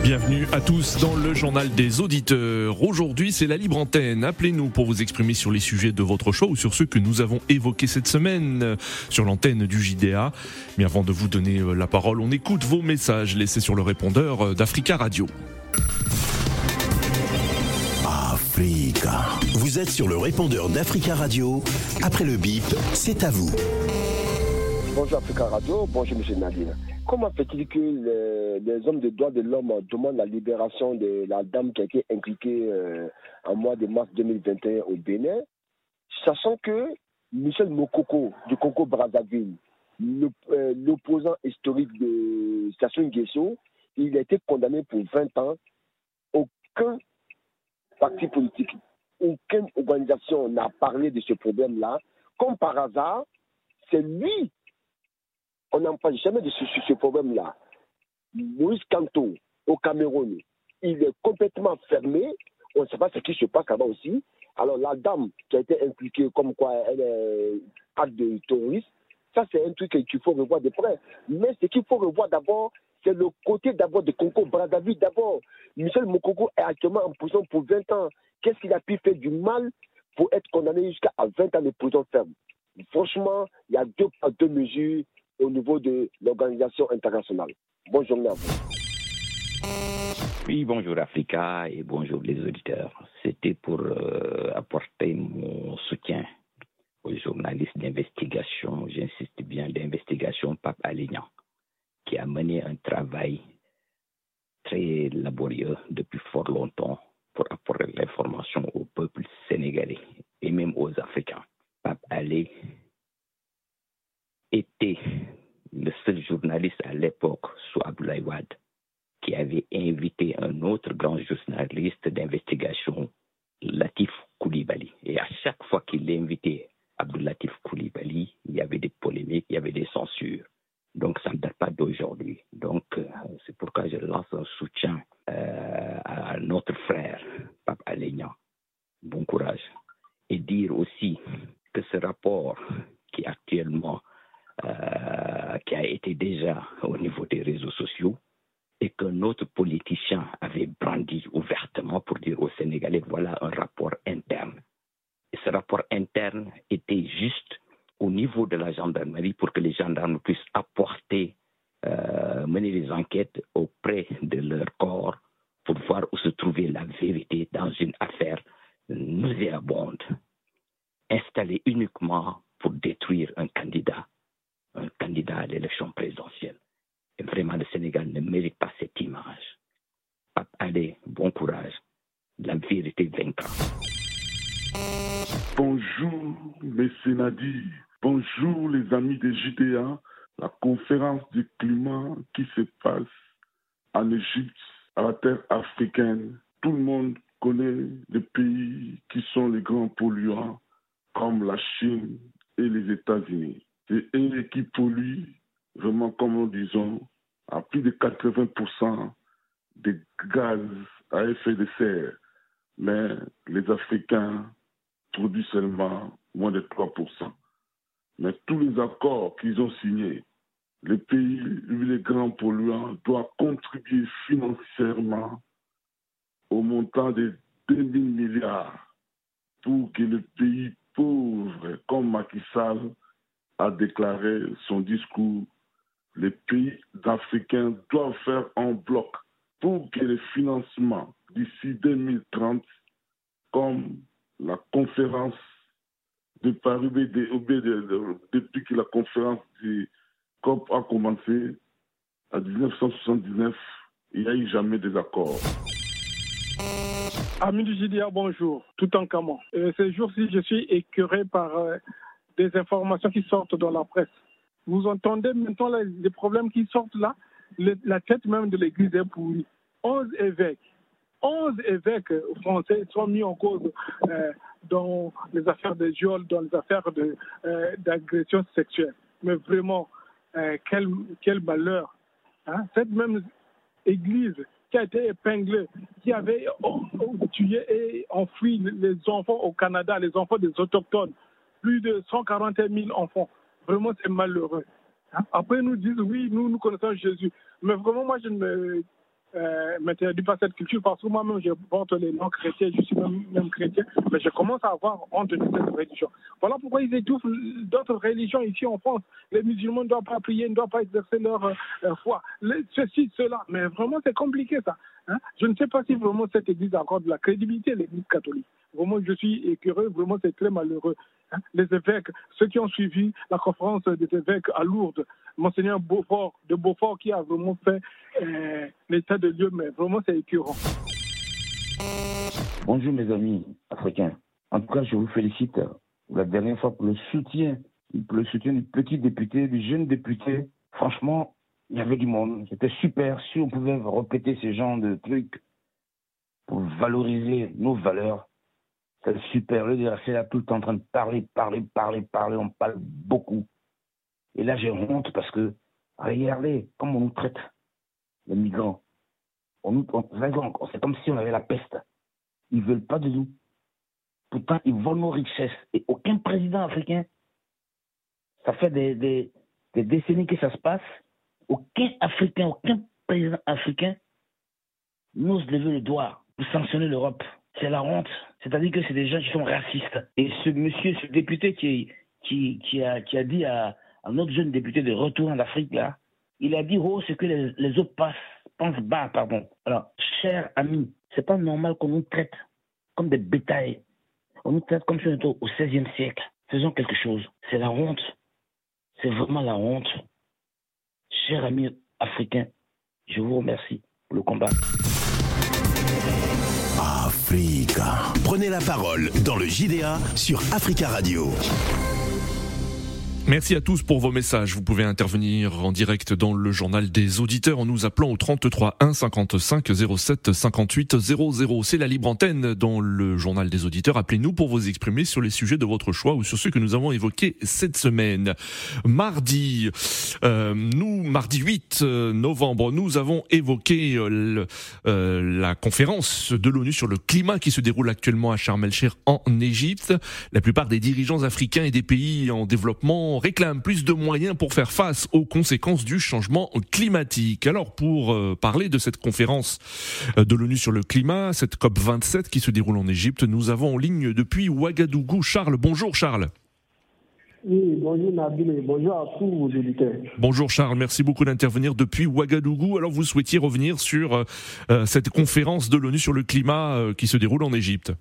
Bienvenue à tous dans le journal des auditeurs. Aujourd'hui, c'est la libre antenne. Appelez-nous pour vous exprimer sur les sujets de votre choix ou sur ceux que nous avons évoqués cette semaine euh, sur l'antenne du JDA. Mais avant de vous donner euh, la parole, on écoute vos messages laissés sur le répondeur euh, d'Africa Radio. Africa. Vous êtes sur le répondeur d'Africa Radio. Après le bip, c'est à vous. Bonjour Africa Radio, bonjour M. Nadine. Comment fait-il que les, hommes de droits de l'homme demandent la libération de la dame qui a été impliquée euh, en mois de mars 2021 au Bénin, sachant que Michel Mokoko du Congo Brazzaville, euh, l'opposant historique de Station Nguesso, il a été condamné pour 20 ans. Aucun parti politique, aucune organisation n'a parlé de ce problème-là. Comme par hasard, c'est lui on n'en parle jamais de ce, problème-là. Moïse Kanto, au Cameroun, il est complètement fermé. On ne sait pas ce qui se passe là-bas aussi. Alors, la dame qui a été impliquée comme quoi elle est acte de terroriste, ça, c'est un truc qu'il faut revoir de près. Mais ce qu'il faut revoir d'abord, c'est le côté d'abord de Congo Brazzaville. D'abord, Michel Mokoko est actuellement en prison pour 20 ans. Qu'est-ce qu'il a pu faire du mal pour être condamné jusqu'à 20 ans de prison ferme? Franchement, il y a deux mesures au niveau de l'organisation internationale. Bonjour à Oui, bonjour Africa et bonjour les auditeurs. C'était pour euh, apporter mon soutien aux journalistes d'investigation, j'insiste bien, d'investigation Pape Alignan, qui a mené un travail très laborieux depuis fort longtemps pour apporter l'information au peuple sénégalais et même aux Africains. Pape Ali était le seul journaliste à l'époque, soit Abdoulaye qui avait invité un autre grand journaliste d'investigation, Latif Koulibaly. Et à chaque fois qu'il l'invitait, Abdoulatif Koulibaly, il y avait des polémiques, il y avait des censures. Donc ça ne date pas d'aujourd'hui. Donc euh, c'est pourquoi je lance un soutien euh, à notre frère, Pape Alignan. Bon courage. Et dire aussi que ce rapport qui actuellement euh, qui a été déjà au niveau des réseaux sociaux et qu'un autre politicien avait brandi ouvertement pour dire aux Sénégalais voilà un rapport interne. Et ce rapport interne était juste au niveau de la gendarmerie pour que les gendarmes puissent apporter, euh, mener des enquêtes auprès de leur corps pour voir où se trouvait la vérité dans une affaire nauséabonde, installée uniquement pour détruire un candidat un candidat à l'élection présidentielle? Et vraiment, le Sénégal ne mérite pas cette image. Allez, bon courage. La vérité vaincra. Bonjour, mes Sénadis. Bonjour, les amis des JDA. La conférence du climat qui se passe en Égypte, à la terre africaine. Tout le monde connaît les pays qui sont les grands polluants, comme la Chine et les États-Unis. C'est eux qui pollue vraiment, comme nous disons, à plus de 80% des gaz à effet de serre. Mais les Africains produisent seulement moins de 3%. Mais tous les accords qu'ils ont signés, les pays, les grands polluants, doivent contribuer financièrement au montant de 2000 milliards pour que les pays pauvres comme Macky Sall a déclaré son discours, les pays africains doivent faire un bloc pour que les financements d'ici 2030, comme la conférence de Paris, depuis que la conférence du COP a commencé en 1979, il n'y a eu jamais des accords. Amis JDA, bonjour, tout en camon. ces jours-ci, je suis écœuré par euh, des informations qui sortent dans la presse. Vous entendez maintenant les, problèmes qui sortent là? La tête même de l'Église est pourrie. 11 évêques, 11 évêques français sont mis en cause euh, dans les affaires de viol, dans les affaires euh, d'agression sexuelle. Mais vraiment, euh, quel, quel malheur hein, cette même église qui a été épinglée, qui avait tué et enfoui les enfants au Canada, les enfants des autochtones, plus de 141 000 enfants. Vraiment, c'est malheureux. Hein. Après, ils nous disent, oui, nous, nous connaissons Jésus. Mais vraiment, moi, je ne me euh, m'interdis pas cette culture parce que moi-même, je porte les noms chrétiens, je suis même, chrétien, mais je commence à avoir honte de cette religion. Voilà pourquoi ils étouffent d'autres religions ici en France. Les musulmans ne doivent pas prier, ne doivent pas exercer leur euh, foi. ceci, cela. Mais vraiment, c'est compliqué ça. Hein. Je ne sais pas si vraiment cette église accorde de la crédibilité l'église catholique. Vraiment, je suis écœuré, vraiment, c'est très malheureux. Hein. Les évêques, ceux qui ont suivi la conférence des évêques à Lourdes, Monseigneur Beaufort, de Beaufort, qui a vraiment fait euh, l'état de Dieu, mais vraiment, c'est écœurant. Bonjour, mes amis africains. En tout cas, je vous félicite la dernière fois pour le soutien, pour le soutien du petit député, du jeune député. Franchement, il y avait du monde. C'était super. Si on pouvait répéter ce genre de trucs pour valoriser nos valeurs, c'est super. Le DRC là tout le temps en train de parler, parler, parler, parler. On parle beaucoup. Et là, j'ai honte parce que, regardez comment on nous traite, les migrants. On nous, c'est comme si on avait la peste. Ils veulent pas de nous. Pourtant, ils volent nos richesses. Et aucun président africain, ça fait des, décennies que ça se passe, aucun Africain, aucun président africain n'ose lever le doigt pour sanctionner l'Europe. C'est la honte. C'est-à-dire que c'est des gens qui sont racistes. Et ce monsieur, ce député qui a dit à, un autre jeune député de retour en Afrique, là, il a dit oh, ce que les, les autres pensent bas, pardon. Alors, cher ami, c'est pas normal qu'on nous traite comme des bétails. On nous traite comme si on était au XVIe siècle. Faisons quelque chose. C'est la honte. C'est vraiment la honte. Cher ami africain, je vous remercie pour le combat. Africa. Prenez la parole dans le JDA sur Africa Radio. Merci à tous pour vos messages. Vous pouvez intervenir en direct dans le journal des auditeurs en nous appelant au 33 1 55 07 58 00. C'est la libre antenne dans le journal des auditeurs. Appelez-nous pour vous exprimer sur les sujets de votre choix ou sur ceux que nous avons évoqués cette semaine. Mardi, euh, nous, mardi 8 euh, novembre, nous avons évoqué euh, la conférence de l'ONU sur le climat qui se déroule actuellement à Sharm el-Sheikh en Égypte. La plupart des dirigeants africains et des pays en développement réclame plus de moyens pour faire face aux conséquences du changement climatique. Alors pour euh, parler de cette conférence euh, de l'ONU sur le climat, cette COP 27 qui se déroule en Égypte, nous avons en ligne depuis Ouagadougou Charles. Bonjour Charles. Oui, bonjour Nabil et bonjour à tous vos auditeurs. Bonjour Charles, merci beaucoup d'intervenir depuis Ouagadougou. Alors vous souhaitiez revenir sur euh, cette conférence de l'ONU sur le climat qui se déroule en Égypte.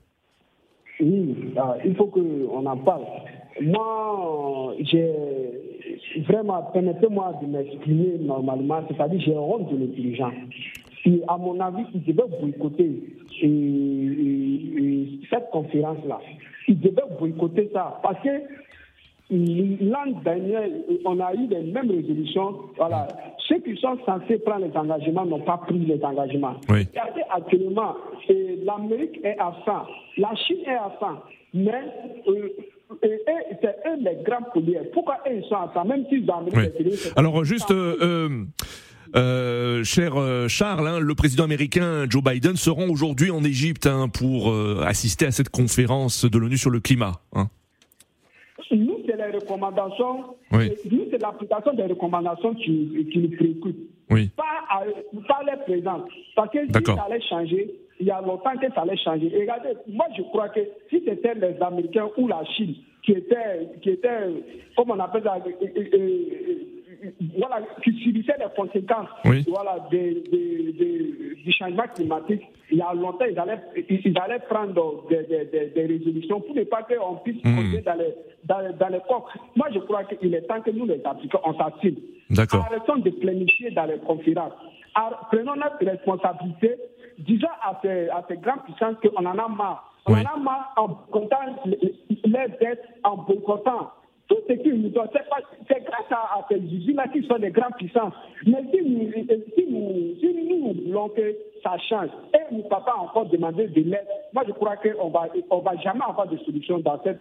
Oui, il faut qu'on en parle. Moi, j'ai vraiment, permettez-moi de m'exprimer normalement, c'est-à-dire j'ai honte de l'intelligence. Et à mon avis, ils devaient boycotter cette conférence-là. Ils devaient boycotter ça parce que l'an dernier, on a eu les mêmes résolutions. Voilà. Ceux qui sont censés prendre les engagements n'ont pas pris les engagements. Oui. Actuellement, l'Amérique est à 100, la Chine est à 100, mais euh, c'est eux les grands pollueurs. Pourquoi eux sont à 100, même s'ils ont oui. Alors, juste. Euh, euh, cher Charles, hein, le président américain Joe Biden se rend aujourd'hui en Égypte hein, pour assister à cette conférence de l'ONU sur le climat. Hein les recommandations, nous, c'est l'application des recommandations qui, qui nous préoccupe. Oui. Pas, pas les présents. Parce que si ça allait changer, il y a longtemps que ça allait changer. regardez, moi, je crois que si c'était les Américains ou la Chine qui étaient, qui étaient comment on appelle ça, euh, euh, euh, voilà, qui subissaient les conséquences voilà, des, du changement climatique, il y a longtemps, ils allaient, ils allaient prendre des, des, résolutions pour ne pas qu'on puisse mmh. dans les, dans, dans, les coques. Moi, je crois qu'il est temps que nous, les Africains, on s'assigne. Arrêtons de planifier dans les conférences. prenons notre responsabilité. Disons à ces, à ces grandes puissances qu'on en a marre. On en a marre en comptant les, dettes, en boycottant tout ce qui nous donne, c'est grâce à, ces usines-là qui sont des grandes puissances. Mais si nous, si nous, si nous voulons que ça change, et nous ne pas encore demander de l'aide, moi je crois qu'on va, on va jamais avoir de solution dans cette,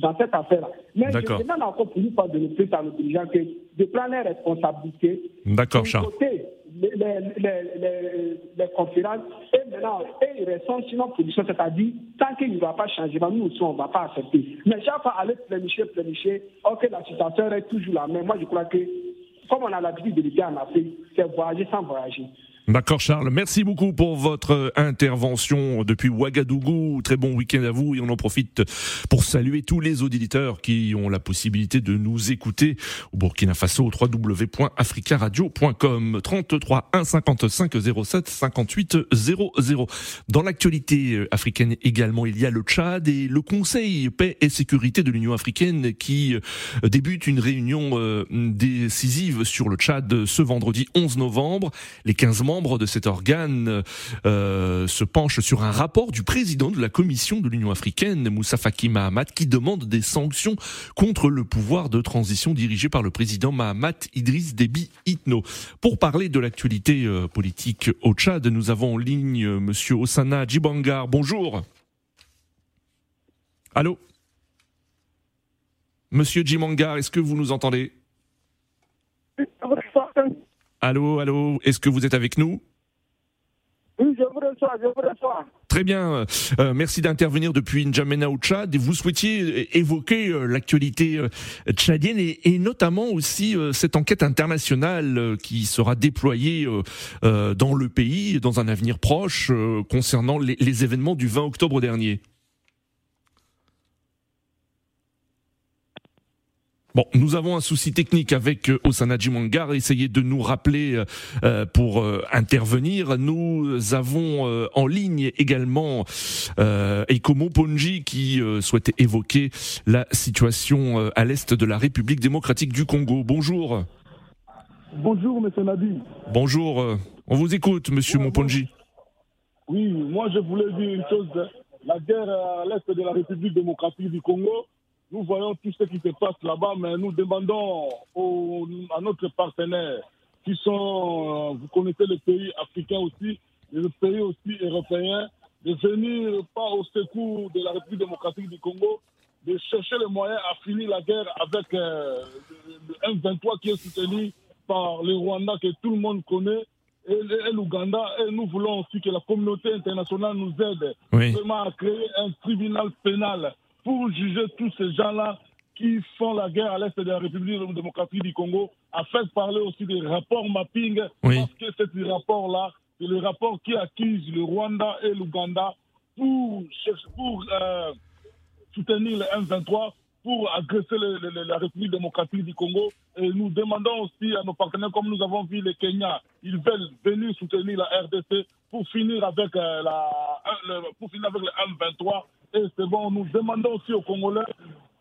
dans cette affaire-là. Mais je demande encore plus de nous de à nos dirigeants que de prendre les responsabilités. D'accord, Charles. Les, les, les, conférences et maintenant, et ils ressentent sinon position, c'est-à-dire, tant qu'il ne va pas changer, nous aussi, on ne va pas accepter. Mais chaque fois, aller plénicher, plénicher, ok, la situation est toujours la même. Moi, je crois que, comme on a l'habitude de l'été en Afrique, c'est voyager sans voyager. D'accord Charles, merci beaucoup pour votre intervention depuis Ouagadougou. Très bon week-end à vous et on en profite pour saluer tous les auditeurs qui ont la possibilité de nous écouter au Burkina Faso au www.africaradio.com 33 1 55 07 58 00. Dans l'actualité africaine également, il y a le Tchad et le Conseil paix et sécurité de l'Union africaine qui débute une réunion euh, décisive sur le Tchad ce vendredi 11 novembre. Les 15 membres membres de cet organe euh, se penche sur un rapport du président de la Commission de l'Union africaine, Moussa Faki Mahamat, qui demande des sanctions contre le pouvoir de transition dirigé par le président Mahamat Idriss Déby Itno. Pour parler de l'actualité euh, politique au Tchad, nous avons en ligne euh, Monsieur Osana Djibangar. Bonjour. Allô? Monsieur Djibangar, est-ce que vous nous entendez? Allô, allô, est-ce que vous êtes avec nous? Oui, je vous reçois, je vous reçois. Très bien, euh, merci d'intervenir depuis N'Djamena au Tchad. Vous souhaitiez évoquer euh, l'actualité euh, tchadienne et, et, notamment aussi cette enquête internationale qui sera déployée dans le pays dans un avenir proche concernant les, les événements du 20 octobre dernier. Bon, nous avons un souci technique avec euh, Osana Jimangar. Essayez de nous rappeler euh, euh, pour intervenir. Nous avons en ligne également Eikomo Ponji qui souhaitait évoquer la situation à l'est de la République démocratique du Congo. Bonjour. Bonjour, Monsieur Nabi. Bonjour. On vous écoute, Monsieur Moponji. Oui, moi je voulais dire une chose. La guerre à l'est de la République démocratique du Congo nous voyons tout ce qui se passe là-bas, mais nous demandons à notre partenaire, qui sont, euh, vous connaissez les pays africains aussi, les pays aussi européens, de venir pas au secours de la République démocratique du Congo, de chercher les moyens à finir la guerre avec euh, le M23 qui est soutenu par le Rwanda que tout le monde connaît et, l'Ouganda. Et nous voulons aussi que la communauté internationale nous aide vraiment à créer un tribunal pénal pour juger tous ces gens-là qui font la guerre à l'est de la République démocratique du Congo, afin de parler aussi des rapports mapping, parce que ces rapports-là, c'est le rapport qui accuse le Rwanda et l'Ouganda pour, pour euh, soutenir le M23, pour agresser la République démocratique du Congo. Et nous demandons aussi à nos partenaires, comme nous avons vu les Kenya, ils veulent venir soutenir la RDC pour finir avec, euh, la, pour finir avec le M23 et c'est bon, nous demandons aussi aux Congolais,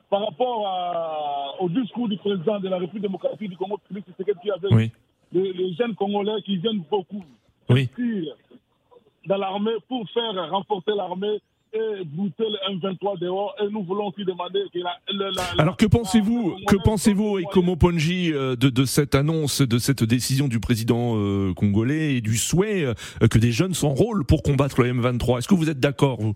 par rapport au discours du président de la République démocratique du Congo, qui avait les, jeunes Congolais qui viennent beaucoup oui. dans l'armée pour faire renforcer l'armée et bouter le M23 dehors. Et nous voulons aussi demander que la, Alors que pensez-vous, que pensez-vous, Ekomo Ponji, euh, de, de, cette annonce, de cette décision du président euh, congolais et du souhait euh, que des jeunes s'enrôlent pour combattre le M23? Est-ce que vous êtes d'accord, vous?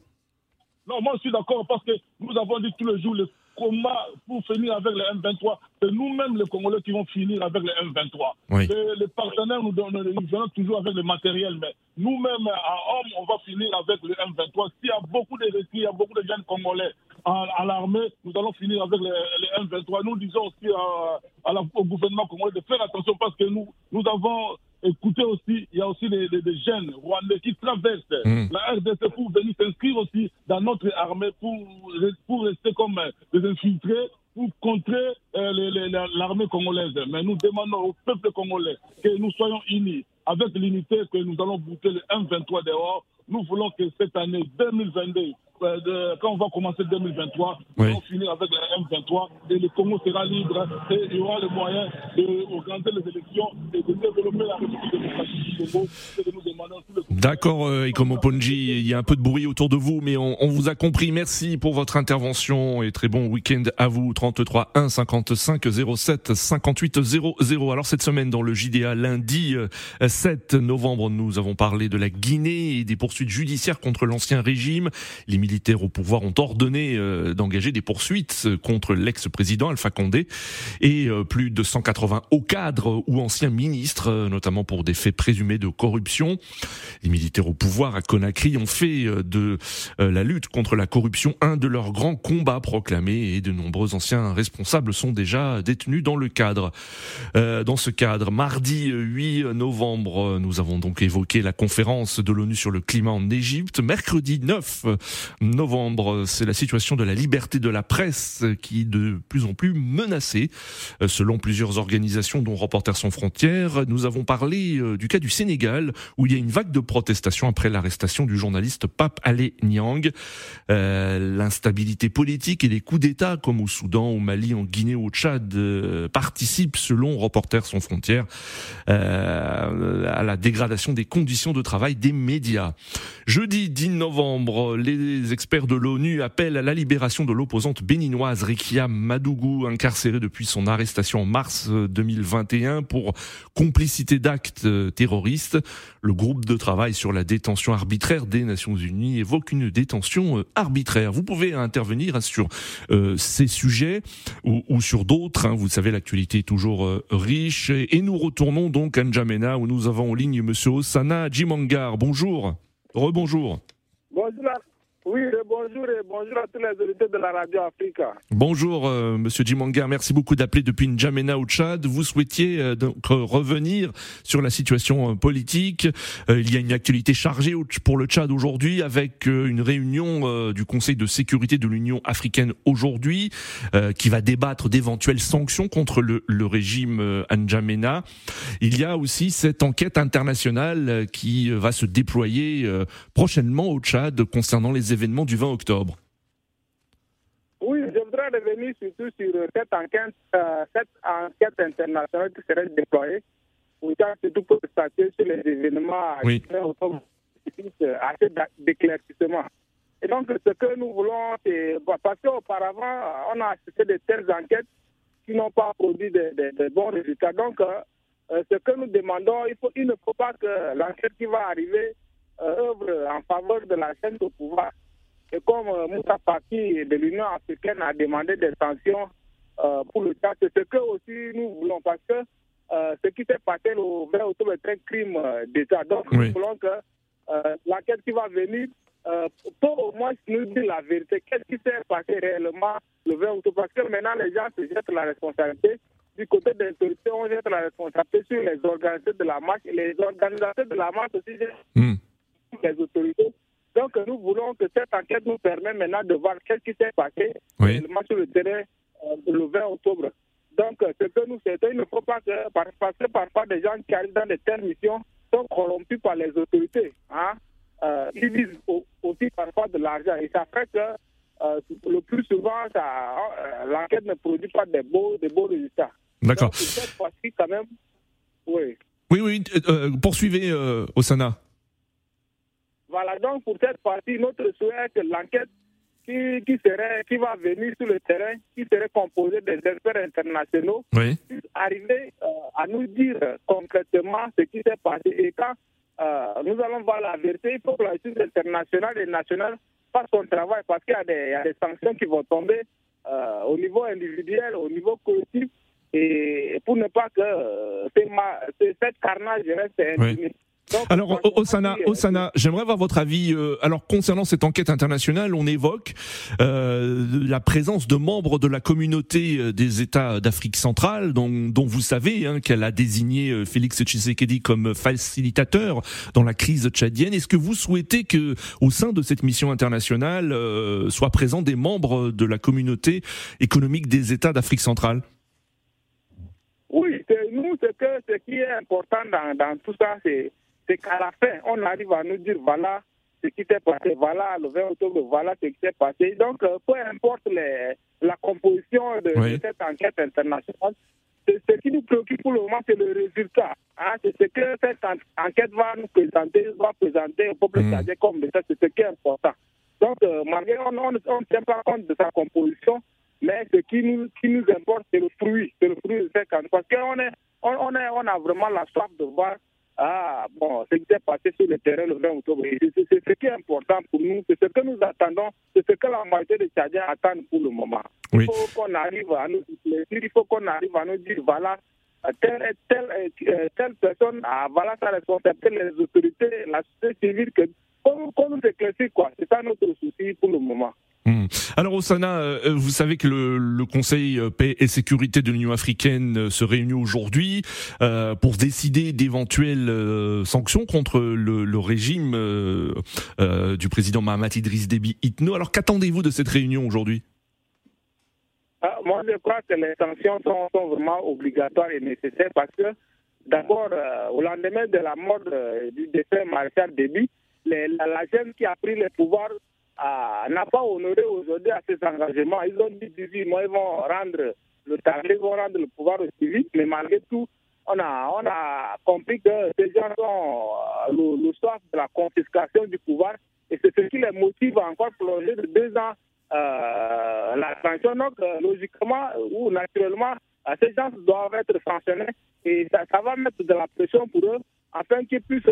Non, moi je suis d'accord parce que nous avons dit tous les jours le combat pour finir avec le M23. C'est nous-mêmes les Congolais qui vont finir avec le M23. Les, partenaires nous donnent, nous toujours avec le matériel, mais nous-mêmes à homme, on va finir avec le M23. S'il y a beaucoup de récits, il y a beaucoup de jeunes Congolais à, l'armée, nous allons finir avec le, M23. Nous disons aussi à, au gouvernement congolais de faire attention parce que nous, nous avons écoutez aussi, il y a aussi des, jeunes rwandais qui traversent hmm. la RDC pour venir s'inscrire aussi dans notre armée pour, pour rester comme des infiltrés pour contrer l'armée congolaise. Mais nous demandons au peuple congolais que nous soyons unis avec l'unité que nous allons bouter le M23 dehors. Nous voulons que cette année 2022 euh, quand on va commencer 2023, on va finir avec la M23 et le Congo sera libre et il y aura le moyen d'organiser les élections et de développer la République démocratique du Congo. C'est nous les D'accord, euh, Ponji, il y a un peu de bruit autour de vous, mais on, vous a compris. Merci pour votre intervention et très bon week-end à vous. 33 1 55 07 58 00. Alors cette semaine dans le JDA, lundi 7 euh, novembre, nous avons parlé de la Guinée et des poursuites judiciaires contre l'ancien régime. Les militaires au pouvoir ont ordonné euh, d'engager des poursuites contre l'ex-président Alpha Condé et plus de 180 hauts cadres ou anciens ministres, notamment pour des faits présumés de corruption. Les militaires au pouvoir à Conakry ont fait euh, de euh, la lutte contre la corruption un de leurs grands combats proclamés et de nombreux anciens responsables sont déjà détenus dans le cadre. Euh, dans ce cadre, mardi 8 novembre, nous avons donc évoqué la conférence de l'ONU sur le climat en Égypte. Mercredi 9 novembre, c'est la situation de la liberté de la presse qui est de plus en plus menacée. Selon plusieurs organisations dont Reporters sans frontières, nous avons parlé du cas du Sénégal où il y a une vague de protestation après l'arrestation du journaliste Pape Alé Niang. Euh, l'instabilité politique et les coups d'État comme au Soudan, au Mali, en Guinée, au Tchad euh, participent, selon Reporters sans frontières, euh, à la dégradation des conditions de travail des médias. Jeudi 10 novembre, les experts de l'ONU appellent à la libération de l'opposante béninoise Rikia Madougou, incarcérée depuis son arrestation en mars 2021 pour complicité d'actes terroristes. Le groupe de travail sur la détention arbitraire des Nations Unies évoque une détention euh, arbitraire. Vous pouvez intervenir sur euh, ces sujets ou, sur d'autres. Hein. Vous savez, l'actualité est toujours euh, riche. Et, nous retournons donc à N'Djamena où nous avons en ligne Monsieur Osana Jimangar. Bonjour. Rebonjour. Bonjour. Oui, bonjour et bonjour à tous les auditeurs de la Radio Africa. Bonjour, euh, Monsieur Jimanga. Merci beaucoup d'appeler depuis N'Djamena au Tchad. Vous souhaitiez euh, donc revenir sur la situation euh, politique. il y a une actualité chargée pour le Tchad aujourd'hui avec une réunion du Conseil de sécurité de l'Union africaine aujourd'hui qui va débattre d'éventuelles sanctions contre le, le régime N'Djamena. Il y a aussi cette enquête internationale qui va se déployer prochainement au Tchad concernant les événements du 20 octobre. Oui, je voudrais revenir surtout sur cette enquête, euh, cette enquête internationale qui serait déployée, surtout pour statuer sur les événements oui. assez d'éclaircissement. Et donc, ce que nous voulons, c'est parce qu'auparavant, on a assisté de telles enquêtes qui n'ont pas produit de, bons résultats. Donc, euh, euh, ce que nous demandons, il, faut, il ne faut pas que l'enquête qui va arriver œuvre en faveur de la chaîne au pouvoir. Et comme euh, Moussa Faki de l'Union africaine a demandé des sanctions euh, pour le Tchad, c'est ce que aussi nous voulons, parce que euh, ce qui s'est passé le 20 octobre est un crime d'État. Donc nous voulons que l'enquête qui va venir peut au moins nous dire la vérité. Qu'est-ce qui s'est passé réellement le 20 octobre Parce que maintenant les gens se jettent la responsabilité. Du côté des autorités, on jette la responsabilité sur les organisateurs de la marche. Et les organisateurs de la marche aussi jettent hmm. Les autorités donc nous voulons que cette enquête nous permette maintenant de voir qu'est-ce qui s'est passé oui. sur le terrain euh, le 20 octobre. Donc euh, ce que nous souhaitons, il ne faut pas que, parce que parfois des gens qui arrivent dans de telles missions sont corrompus par les autorités. Hein? Euh, ils visent aussi parfois de l'argent et ça fait que le plus souvent, l'enquête ne produit pas de beaux, de beaux résultats. D'accord. Cette fois-ci, quand même, oui. Oui, oui, poursuivez, Osana. Voilà, donc pour cette partie, notre souhait est que l'enquête qui, qui, serait, qui va venir sur le terrain, qui serait composée des experts internationaux, puisse arriver euh, à nous dire concrètement ce qui s'est passé. Et quand euh, nous allons voir la vérité, il faut que la justice internationale et nationale fasse son travail parce qu'il y, y, a des sanctions qui vont tomber euh, au niveau individuel, au niveau collectif, et pour ne pas que cette carnage reste oui. Alors, Osana, Osana, j'aimerais avoir votre avis. Euh, alors, concernant cette enquête internationale, on évoque euh, la présence de membres de la communauté euh, des États d'Afrique centrale, dont, dont, vous savez hein, qu'elle a désigné Félix Tshisekedi comme facilitateur dans la crise tchadienne. Est-ce que vous souhaitez que, au sein de cette mission internationale, soient présents des membres de la communauté économique des États d'Afrique centrale? Oui, nous, ce, que, ce qui est important dans, dans tout ça, c'est c'est qu'à la fin, on arrive à nous dire voilà ce qui s'est passé, voilà le 20 octobre, voilà ce qui s'est passé. Donc, euh, peu importe les, la composition de, cette enquête internationale, ce qui nous préoccupe pour le moment, c'est le résultat. Hein. C'est ce que cette enquête va nous présenter, va présenter au peuple mmh. comme ça, c'est ce qui est important. Donc, euh, malgré on ne tient pas compte de sa composition, mais ce qui nous, qui nous importe, c'est le fruit, c'est le fruit de cette Parce qu'on est, on, on, est, on a vraiment la soif de voir ah, bon, ce qui s'est passé sur le terrain le 20 octobre. C'est ce qui est important pour nous, c'est ce que nous attendons, c'est ce que la majorité des Tchadiens attendent pour le moment. Il faut qu'on arrive à nous il faut qu'on arrive à nous dire, voilà, telle, telle, euh, telle personne, ah, voilà sa responsabilité, les autorités, la société civile, qu'on nous éclaircit, quoi. C'est ça notre souci pour le moment. Hmm. Alors Osana, euh, vous savez que le, Conseil euh, paix et sécurité de l'Union africaine euh, se réunit aujourd'hui pour décider d'éventuelles sanctions contre le, régime du président Mahamat Idriss Déby Itno. Alors qu'attendez-vous de cette réunion aujourd'hui? Ah, Moi je crois que les sanctions sont, vraiment obligatoires et nécessaires parce que d'abord au lendemain de la mort du défunt maréchal Déby, la, la jeune qui a pris le pouvoir n'a pas honoré aujourd'hui à ses engagements. Ils ont dit, ils vont rendre le tarif, ils vont rendre le pouvoir au civil, mais malgré tout, on a, on a compris que ces gens ont euh, le, soif de la confiscation du pouvoir et c'est ce qui les motive à encore plonger de deux ans euh, la sanction. Donc, euh, logiquement ou naturellement, ces gens doivent être sanctionnés et ça, ça, va mettre de la pression pour eux afin qu'ils puissent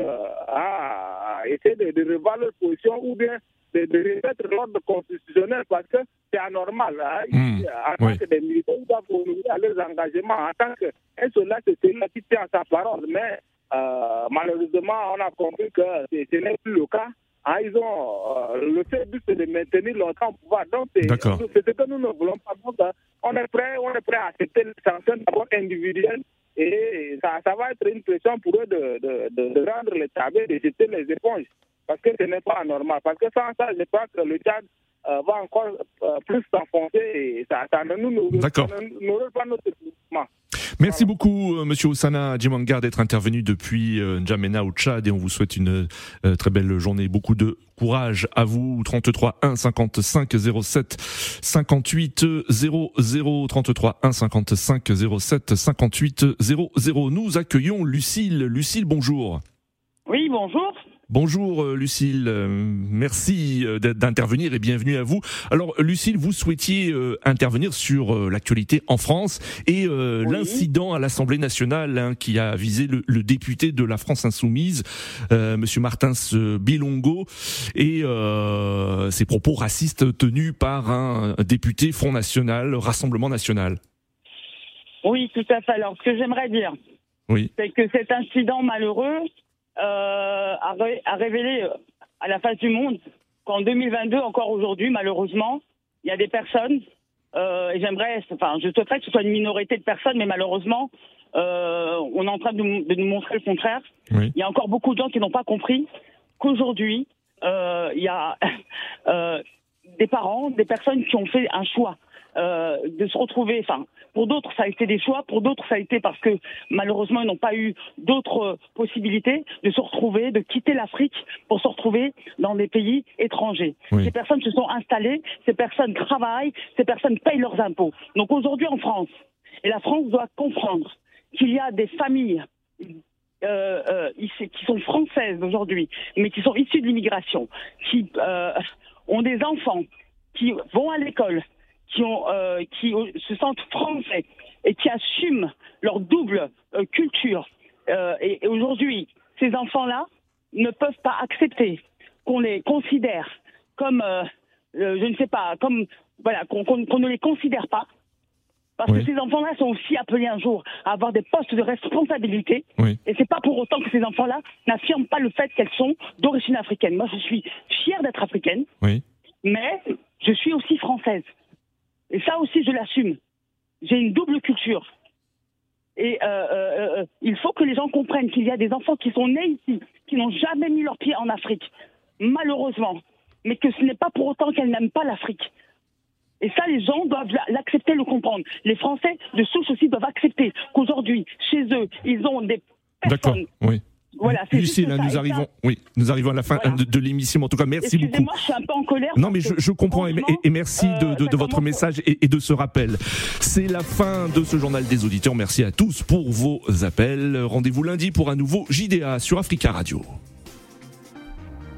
essayer de, de revoir leur position ou bien de, de remettre l'ordre constitutionnel parce que c'est anormal. Hein. Mmh, en tant que des militaires, ils doivent honorer à leurs engagements. En tant qu'un soldat, c'est celui qui tient sa parole. Mais euh, malheureusement, on a compris que ce n'est plus le cas. Hein, ils ont euh, le fait but de maintenir longtemps au pouvoir. Donc c'est ce que nous ne voulons pas. Donc, hein, on est prêt, on est prêt à accepter les sanctions d'abord individuelles et ça, ça, va être une pression pour eux de, de, de, rendre les tablés, de jeter les éponges parce que ce n'est pas normal. Parce que sans ça, je crois que le Tchad euh, va encore euh, plus s'enfoncer et ça, ça ne nous nourrit pas notre développement. Merci beaucoup, euh, Monsieur Oussana Djimanga, d'être intervenu depuis N'Djamena au Tchad et on vous souhaite une très belle journée. Beaucoup de courage à vous. 33 1 55 07 58 00 33 1 55 07 58 00. Nous accueillons Lucille. Lucille, bonjour. Oui, bonjour. Bonjour euh, Lucille, euh, merci euh, d'intervenir et bienvenue à vous. Alors Lucille, vous souhaitiez intervenir sur l'actualité en France et l'incident à l'Assemblée nationale hein, qui a visé le, député de la France insoumise, Monsieur Martins Bilongo, et ses propos racistes tenus par un député Front National, Rassemblement National. Oui, tout à fait. Alors ce que j'aimerais dire, oui. c'est que cet incident malheureux euh, a, révélé euh, à la face du monde qu'en 2022, encore aujourd'hui, malheureusement, il y a des personnes, euh, et j'aimerais, enfin, je souhaiterais que ce soit une minorité de personnes, mais malheureusement, on est en train de, nous montrer le contraire. Il y a encore beaucoup de gens qui n'ont pas compris qu'aujourd'hui, il y a des parents, des personnes qui ont fait un choix euh, de se retrouver. Enfin, pour d'autres, ça a été des choix. Pour d'autres, ça a été parce que malheureusement, ils n'ont pas eu d'autres possibilités de se retrouver, de quitter l'Afrique pour se retrouver dans des pays étrangers. Ces personnes se sont installées, ces personnes travaillent, ces personnes payent leurs impôts. Donc aujourd'hui, en France, et la France doit comprendre qu'il y a des familles euh, euh, qui sont françaises aujourd'hui, mais qui sont issues de l'immigration, qui euh, ont des enfants, qui vont à l'école, qui, ont, euh, qui se sentent français et qui assument leur double euh, culture. Euh, et, aujourd'hui, ces enfants-là ne peuvent pas accepter qu'on les considère comme, je ne sais pas, comme voilà, qu'on ne les considère pas. Parce que ces enfants-là sont aussi appelés un jour à avoir des postes de responsabilité. Et c'est pas pour autant que ces enfants-là n'affirment pas le fait qu'elles sont d'origine africaine. Moi, je suis fière d'être africaine. Mais je suis aussi française. Et ça aussi, je l'assume. J'ai une double culture. Et euh, euh, euh, il faut que les gens comprennent qu'il y a des enfants qui sont nés ici, qui n'ont jamais mis leurs pieds en Afrique, malheureusement, mais que ce n'est pas pour autant qu'elles n'aiment pas l'Afrique. Et ça, les gens doivent l'accepter, le comprendre. Les Français de souche aussi doivent accepter qu'aujourd'hui, chez eux, ils ont des personnes Voilà, Lucille, nous arrivons, oui, nous arrivons à la fin de, l'émission. En tout cas, merci beaucoup. Excusez-moi, je suis un peu en colère. Non, mais je, comprends et, merci de, de votre message et, de ce rappel. C'est la fin de ce journal des auditeurs. Merci à tous pour vos appels. Rendez-vous lundi pour un nouveau JDA sur Africa Radio.